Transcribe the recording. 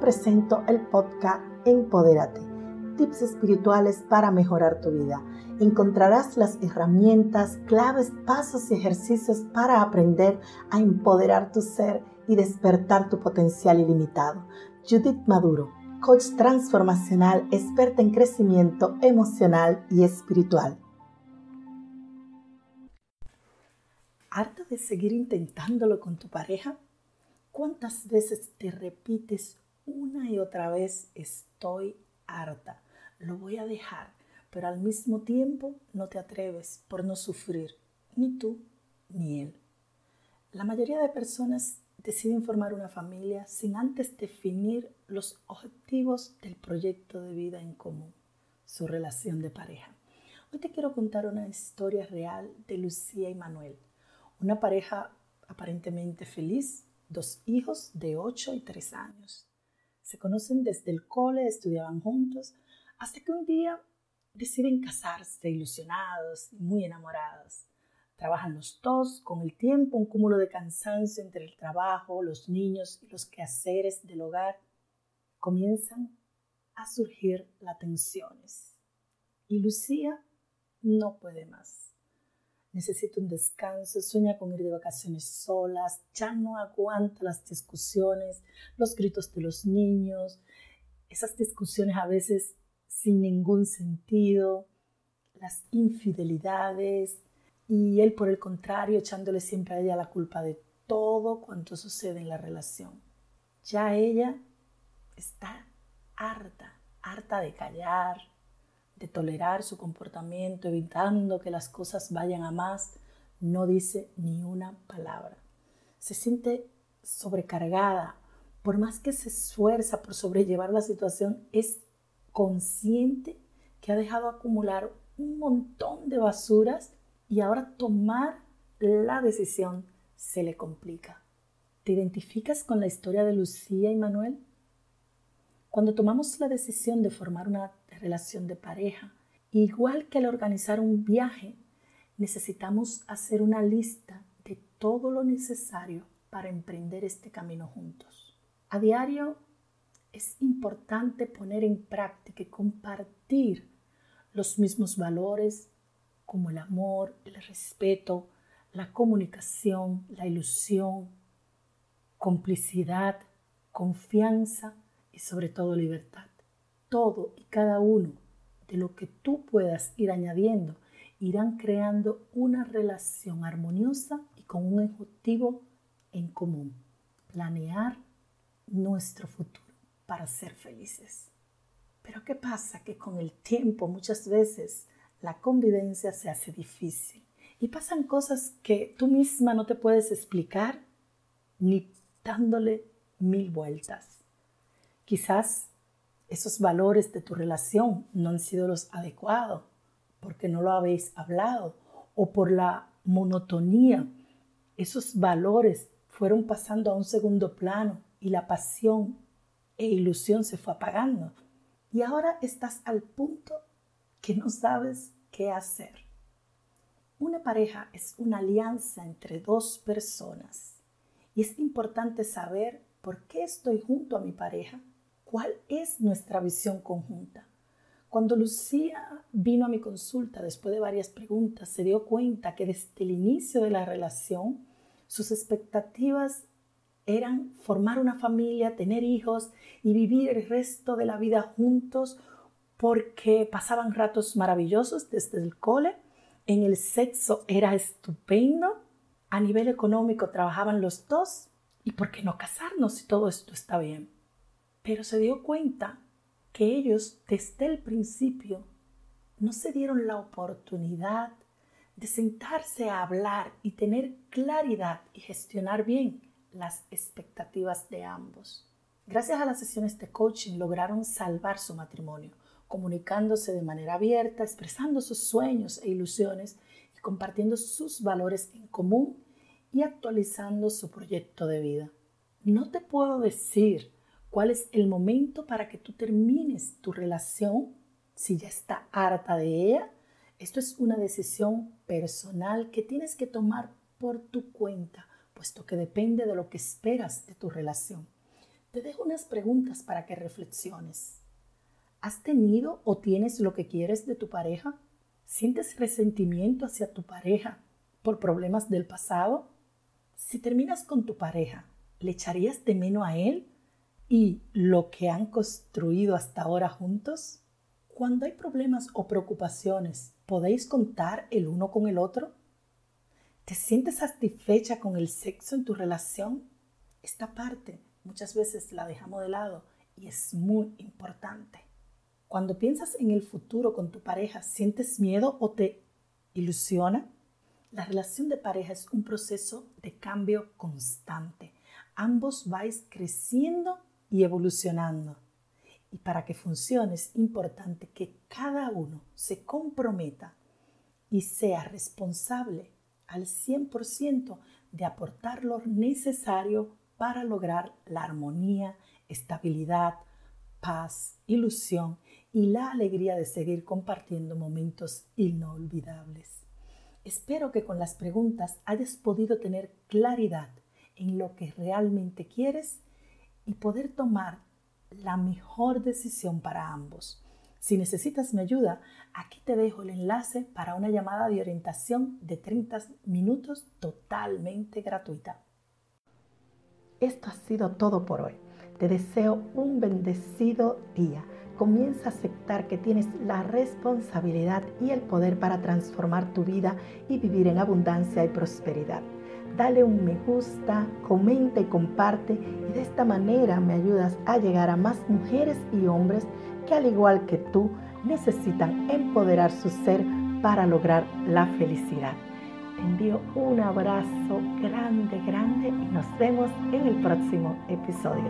presento el podcast Empodérate, tips espirituales para mejorar tu vida. Encontrarás las herramientas, claves, pasos y ejercicios para aprender a empoderar tu ser y despertar tu potencial ilimitado. Judith Maduro, coach transformacional, experta en crecimiento emocional y espiritual. ¿Harta de seguir intentándolo con tu pareja? ¿Cuántas veces te repites una y otra vez, estoy harta, lo voy a dejar, pero al mismo tiempo no te atreves por no sufrir, ni tú ni él? La mayoría de personas deciden formar una familia sin antes definir los objetivos del proyecto de vida en común, su relación de pareja. Hoy te quiero contar una historia real de Lucía y Manuel, una pareja aparentemente feliz dos hijos de 8 y 3 años. Se conocen desde el cole, estudiaban juntos, hasta que un día deciden casarse ilusionados y muy enamorados. Trabajan los dos, con el tiempo un cúmulo de cansancio entre el trabajo, los niños y los quehaceres del hogar. Comienzan a surgir las tensiones. Y Lucía no puede más necesita un descanso, sueña con ir de vacaciones solas, ya no aguanta las discusiones, los gritos de los niños, esas discusiones a veces sin ningún sentido, las infidelidades y él por el contrario echándole siempre a ella la culpa de todo cuanto sucede en la relación. Ya ella está harta, harta de callar, de tolerar su comportamiento, evitando que las cosas vayan a más, no dice ni una palabra. Se siente sobrecargada. Por más que se esfuerza por sobrellevar la situación, es consciente que ha dejado acumular un montón de basuras y ahora tomar la decisión se le complica. ¿Te identificas con la historia de Lucía y Manuel? Cuando tomamos la decisión de formar una relación de pareja. Igual que al organizar un viaje, necesitamos hacer una lista de todo lo necesario para emprender este camino juntos. A diario es importante poner en práctica y compartir los mismos valores como el amor, el respeto, la comunicación, la ilusión, complicidad, confianza y sobre todo libertad todo y cada uno de lo que tú puedas ir añadiendo irán creando una relación armoniosa y con un objetivo en común, planear nuestro futuro para ser felices. Pero ¿qué pasa? Que con el tiempo muchas veces la convivencia se hace difícil y pasan cosas que tú misma no te puedes explicar ni dándole mil vueltas. Quizás esos valores de tu relación no han sido los adecuados porque no lo habéis hablado o por la monotonía. Esos valores fueron pasando a un segundo plano y la pasión e ilusión se fue apagando. Y ahora estás al punto que no sabes qué hacer. Una pareja es una alianza entre dos personas y es importante saber por qué estoy junto a mi pareja ¿Cuál es nuestra visión conjunta? Cuando Lucía vino a mi consulta después de varias preguntas, se dio cuenta que desde el inicio de la relación sus expectativas eran formar una familia, tener hijos y vivir el resto de la vida juntos porque pasaban ratos maravillosos desde el cole, en el sexo era estupendo, a nivel económico trabajaban los dos y por qué no casarnos si todo esto está bien pero se dio cuenta que ellos desde el principio no se dieron la oportunidad de sentarse a hablar y tener claridad y gestionar bien las expectativas de ambos. Gracias a las sesiones de coaching lograron salvar su matrimonio, comunicándose de manera abierta, expresando sus sueños e ilusiones y compartiendo sus valores en común y actualizando su proyecto de vida. No te puedo decir cuál es el momento para que tú termines tu relación, si ya está harta de ella. Esto es una decisión personal que tienes que tomar por tu cuenta, puesto que depende de lo que esperas de tu relación. te dejo unas preguntas para que reflexiones. ¿Has tenido o tienes lo que quieres de tu pareja? ¿Sientes resentimiento hacia tu pareja por problemas del pasado? Si terminas con tu pareja, ¿le echarías de menos a él y lo que han construido hasta ahora juntos? Cuando hay problemas o preocupaciones, ¿podéis contar el uno con el otro? ¿Te sientes satisfecha con el sexo en tu relación? Esta parte muchas veces la dejamos de lado y es muy importante. Cuando piensas en el futuro con tu pareja, ¿sientes miedo o te ilusiona? La relación de pareja es un proceso de cambio constante. Ambos vais creciendo y evolucionando. Y para que funcione es importante que cada uno se comprometa y sea responsable al 100% de aportar lo necesario para lograr la armonía, estabilidad, paz, ilusión y la alegría de seguir compartiendo momentos inolvidables. Espero que con las preguntas hayas podido tener claridad en lo que realmente quieres y poder tomar la mejor decisión para ambos. Si necesitas mi ayuda, aquí te dejo el enlace para una llamada de orientación de 30 minutos totalmente gratuita. Esto ha sido todo por hoy. Te deseo un bendecido día. Comienza a aceptar que tienes la responsabilidad y el poder para transformar tu vida y vivir en abundancia y prosperidad. Dale un me gusta, comenta y comparte y de esta manera me ayudas a llegar a más mujeres y hombres que al igual que tú necesitan empoderar su ser para lograr la felicidad envío un abrazo grande, grande y nos vemos en el próximo episodio.